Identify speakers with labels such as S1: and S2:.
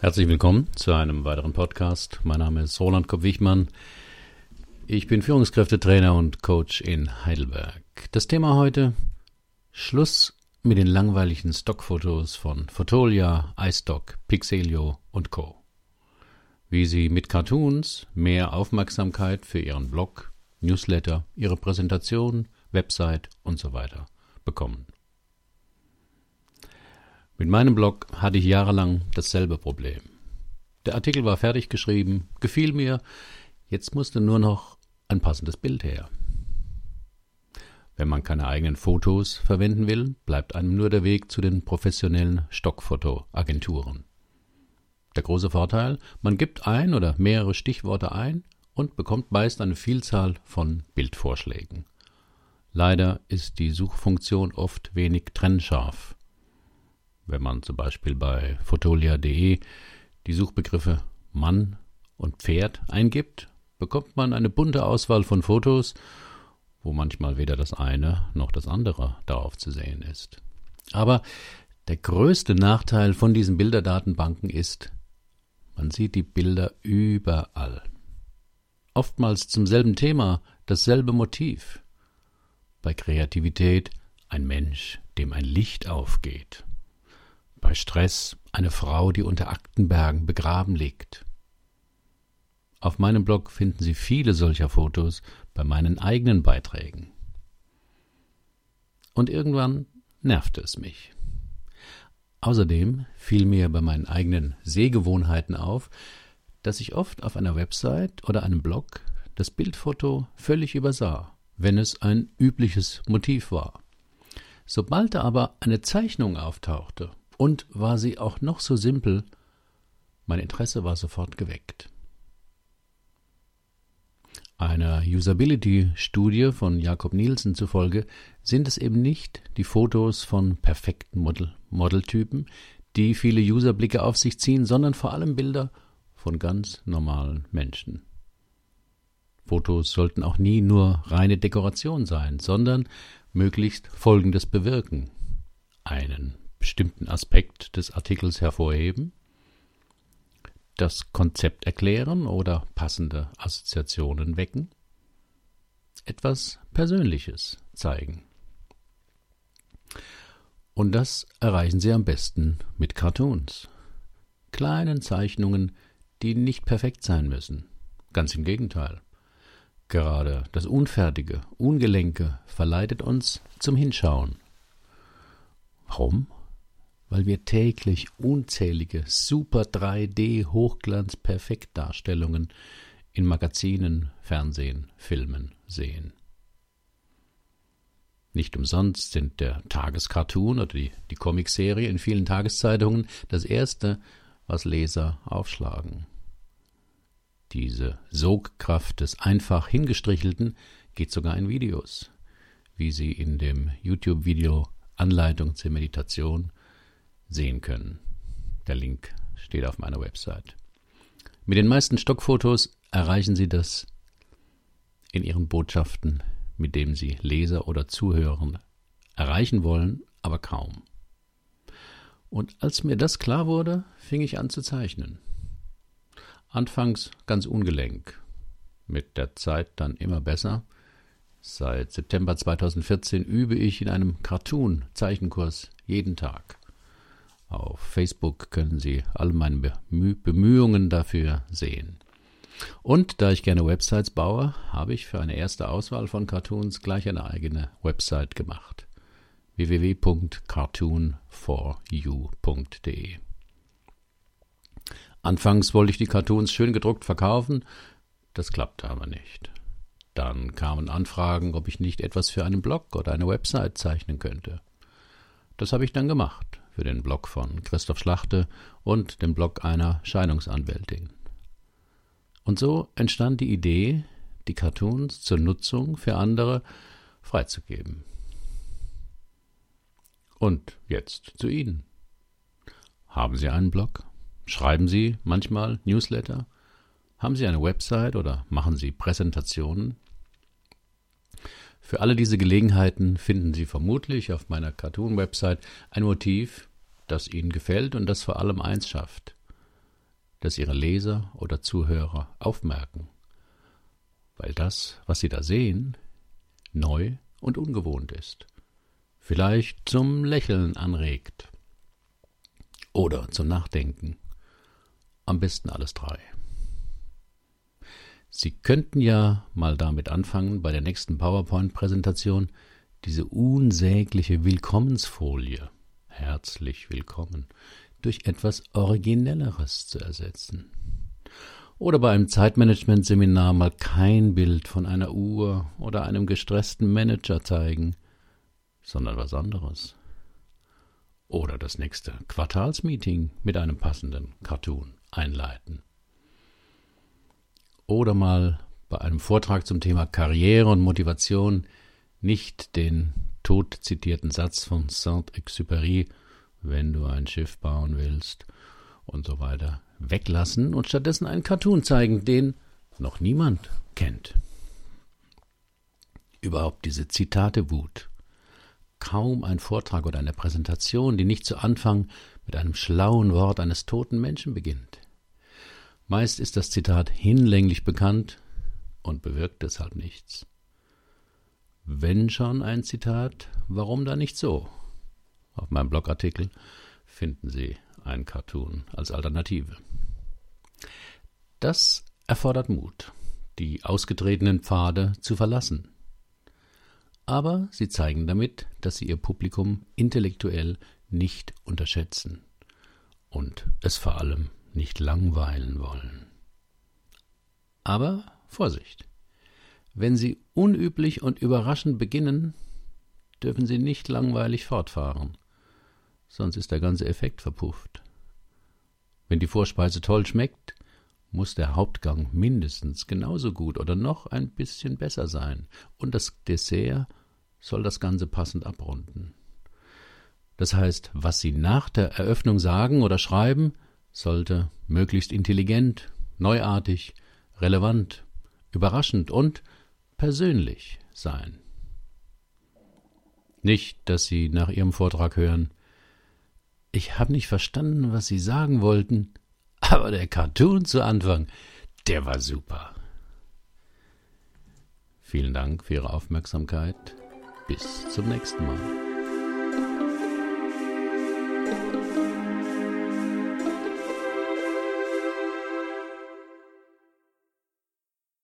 S1: Herzlich willkommen zu einem weiteren Podcast. Mein Name ist Roland Kopp-Wichmann. Ich bin Führungskräftetrainer und Coach in Heidelberg. Das Thema heute: Schluss mit den langweiligen Stockfotos von Fotolia, iStock, Pixelio und Co. Wie Sie mit Cartoons mehr Aufmerksamkeit für Ihren Blog, Newsletter, Ihre Präsentation, Website und so weiter bekommen. Mit meinem Blog hatte ich jahrelang dasselbe Problem. Der Artikel war fertig geschrieben, gefiel mir, jetzt musste nur noch ein passendes Bild her. Wenn man keine eigenen Fotos verwenden will, bleibt einem nur der Weg zu den professionellen Stockfotoagenturen. Der große Vorteil, man gibt ein oder mehrere Stichworte ein und bekommt meist eine Vielzahl von Bildvorschlägen. Leider ist die Suchfunktion oft wenig trennscharf. Wenn man zum Beispiel bei fotolia.de die Suchbegriffe Mann und Pferd eingibt, bekommt man eine bunte Auswahl von Fotos, wo manchmal weder das eine noch das andere darauf zu sehen ist. Aber der größte Nachteil von diesen Bilderdatenbanken ist, man sieht die Bilder überall. Oftmals zum selben Thema, dasselbe Motiv. Bei Kreativität ein Mensch, dem ein Licht aufgeht. Bei Stress eine Frau, die unter Aktenbergen begraben liegt. Auf meinem Blog finden Sie viele solcher Fotos bei meinen eigenen Beiträgen. Und irgendwann nervte es mich. Außerdem fiel mir bei meinen eigenen Sehgewohnheiten auf, dass ich oft auf einer Website oder einem Blog das Bildfoto völlig übersah, wenn es ein übliches Motiv war. Sobald da aber eine Zeichnung auftauchte und war sie auch noch so simpel, mein Interesse war sofort geweckt. Einer Usability-Studie von Jakob Nielsen zufolge sind es eben nicht die Fotos von perfekten Model Modeltypen, die viele Userblicke auf sich ziehen, sondern vor allem Bilder von ganz normalen Menschen. Fotos sollten auch nie nur reine Dekoration sein, sondern möglichst Folgendes bewirken. Einen bestimmten Aspekt des Artikels hervorheben, das Konzept erklären oder passende Assoziationen wecken, etwas Persönliches zeigen. Und das erreichen Sie am besten mit Cartoons, kleinen Zeichnungen, die nicht perfekt sein müssen. Ganz im Gegenteil. Gerade das Unfertige, Ungelenke verleitet uns zum Hinschauen. Warum? Weil wir täglich unzählige Super 3D Hochglanz-Perfektdarstellungen in Magazinen, Fernsehen, Filmen sehen. Nicht umsonst sind der Tagescartoon oder die, die Comicserie in vielen Tageszeitungen das erste, was Leser aufschlagen. Diese Sogkraft des einfach hingestrichelten geht sogar in Videos, wie Sie in dem YouTube-Video Anleitung zur Meditation sehen können. Der Link steht auf meiner Website. Mit den meisten Stockfotos erreichen Sie das in Ihren Botschaften, mit dem Sie Leser oder Zuhörer erreichen wollen, aber kaum. Und als mir das klar wurde, fing ich an zu zeichnen. Anfangs ganz ungelenk, mit der Zeit dann immer besser. Seit September 2014 übe ich in einem Cartoon-Zeichenkurs jeden Tag. Auf Facebook können Sie alle meine Bemühungen dafür sehen. Und da ich gerne Websites baue, habe ich für eine erste Auswahl von Cartoons gleich eine eigene Website gemacht. www.cartoonforyou.de Anfangs wollte ich die Cartoons schön gedruckt verkaufen, das klappte aber nicht. Dann kamen Anfragen, ob ich nicht etwas für einen Blog oder eine Website zeichnen könnte. Das habe ich dann gemacht für den Blog von Christoph Schlachte und den Blog einer Scheidungsanwältin. Und so entstand die Idee, die Cartoons zur Nutzung für andere freizugeben. Und jetzt zu Ihnen. Haben Sie einen Blog? Schreiben Sie manchmal Newsletter? Haben Sie eine Website oder machen Sie Präsentationen? Für alle diese Gelegenheiten finden Sie vermutlich auf meiner Cartoon-Website ein Motiv, das Ihnen gefällt und das vor allem eins schafft. dass Ihre Leser oder Zuhörer aufmerken, weil das, was Sie da sehen, neu und ungewohnt ist, vielleicht zum Lächeln anregt oder zum Nachdenken, am besten alles drei. Sie könnten ja mal damit anfangen, bei der nächsten PowerPoint-Präsentation diese unsägliche Willkommensfolie, herzlich willkommen, durch etwas Originelleres zu ersetzen. Oder bei einem Zeitmanagement-Seminar mal kein Bild von einer Uhr oder einem gestressten Manager zeigen, sondern was anderes. Oder das nächste Quartalsmeeting mit einem passenden Cartoon einleiten oder mal bei einem Vortrag zum Thema Karriere und Motivation nicht den tot zitierten Satz von Saint-Exupéry, wenn du ein Schiff bauen willst und so weiter, weglassen und stattdessen einen Cartoon zeigen, den noch niemand kennt. Überhaupt diese Zitate-Wut. Kaum ein Vortrag oder eine Präsentation, die nicht zu Anfang mit einem schlauen Wort eines toten Menschen beginnt. Meist ist das Zitat hinlänglich bekannt und bewirkt deshalb nichts. Wenn schon ein Zitat, warum dann nicht so? Auf meinem Blogartikel finden Sie einen Cartoon als Alternative. Das erfordert Mut, die ausgetretenen Pfade zu verlassen. Aber sie zeigen damit, dass sie ihr Publikum intellektuell nicht unterschätzen und es vor allem nicht langweilen wollen. Aber Vorsicht! Wenn Sie unüblich und überraschend beginnen, dürfen Sie nicht langweilig fortfahren, sonst ist der ganze Effekt verpufft. Wenn die Vorspeise toll schmeckt, muss der Hauptgang mindestens genauso gut oder noch ein bisschen besser sein, und das Dessert soll das Ganze passend abrunden. Das heißt, was Sie nach der Eröffnung sagen oder schreiben, sollte möglichst intelligent, neuartig, relevant, überraschend und persönlich sein. Nicht, dass Sie nach Ihrem Vortrag hören, ich habe nicht verstanden, was Sie sagen wollten, aber der Cartoon zu Anfang, der war super. Vielen Dank für Ihre Aufmerksamkeit. Bis zum nächsten Mal.